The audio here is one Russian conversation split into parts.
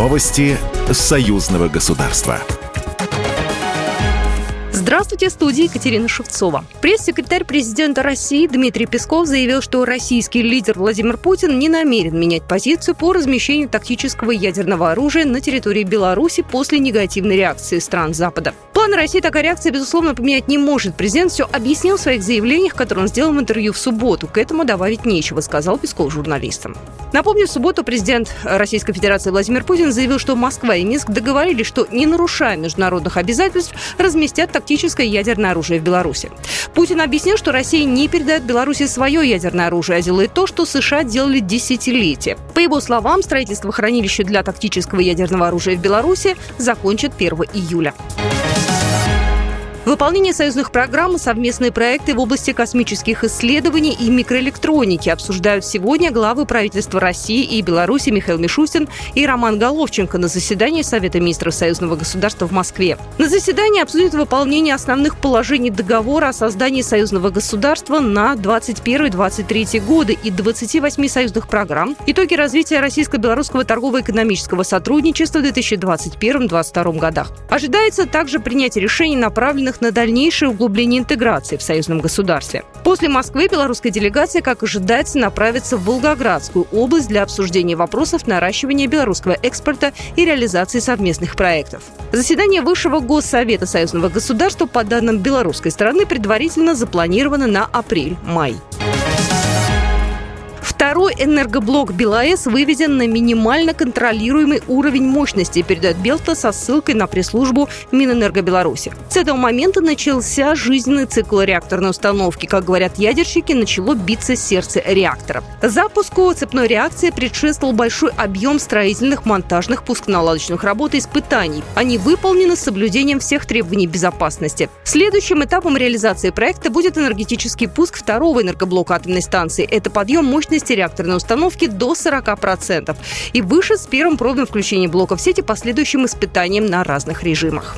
Новости союзного государства. Здравствуйте, студия Екатерина Шевцова. Пресс-секретарь президента России Дмитрий Песков заявил, что российский лидер Владимир Путин не намерен менять позицию по размещению тактического ядерного оружия на территории Беларуси после негативной реакции стран Запада. Планы России такая реакция, безусловно, поменять не может. Президент все объяснил в своих заявлениях, которые он сделал в интервью в субботу. К этому добавить нечего, сказал Песков журналистам. Напомню, в субботу президент Российской Федерации Владимир Путин заявил, что Москва и Минск договорились, что, не нарушая международных обязательств, разместят тактическое ядерное оружие в Беларуси. Путин объяснил, что Россия не передает Беларуси свое ядерное оружие, а делает то, что США делали десятилетия. По его словам, строительство хранилища для тактического ядерного оружия в Беларуси закончат 1 июля. Выполнение союзных программ и совместные проекты в области космических исследований и микроэлектроники обсуждают сегодня главы правительства России и Беларуси Михаил Мишустин и Роман Головченко на заседании Совета министров союзного государства в Москве. На заседании обсудят выполнение основных положений договора о создании союзного государства на 21-23 годы и 28 союзных программ, итоги развития российско-белорусского торгово-экономического сотрудничества в 2021-2022 годах. Ожидается также принятие решений, направленных на дальнейшее углубление интеграции в союзном государстве. После Москвы белорусская делегация, как ожидается, направится в Волгоградскую область для обсуждения вопросов наращивания белорусского экспорта и реализации совместных проектов. Заседание Высшего Госсовета союзного государства, по данным белорусской стороны, предварительно запланировано на апрель-май. Второй энергоблок БелАЭС выведен на минимально контролируемый уровень мощности, передает Белта со ссылкой на пресс-службу Минэнерго Беларуси. С этого момента начался жизненный цикл реакторной установки. Как говорят ядерщики, начало биться сердце реактора. Запуску цепной реакции предшествовал большой объем строительных, монтажных, пусконаладочных работ и испытаний. Они выполнены с соблюдением всех требований безопасности. Следующим этапом реализации проекта будет энергетический пуск второго энергоблока атомной станции. Это подъем мощности реакторной установки до 40% и выше с первым пробным включением блока в сети последующим испытанием на разных режимах.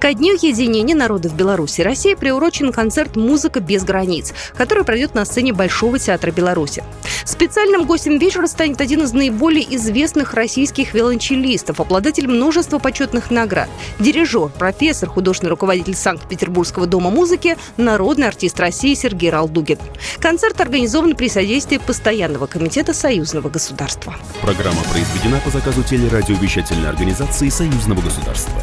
Ко дню единения народов Беларуси России приурочен концерт «Музыка без границ», который пройдет на сцене Большого театра Беларуси. Специальным гостем вечера станет один из наиболее известных российских виолончелистов, обладатель множества почетных наград, дирижер, профессор, художественный руководитель Санкт-Петербургского дома музыки, народный артист России Сергей Ралдугин. Концерт организован при содействии Постоянного комитета Союзного государства. Программа произведена по заказу телерадиовещательной организации Союзного государства.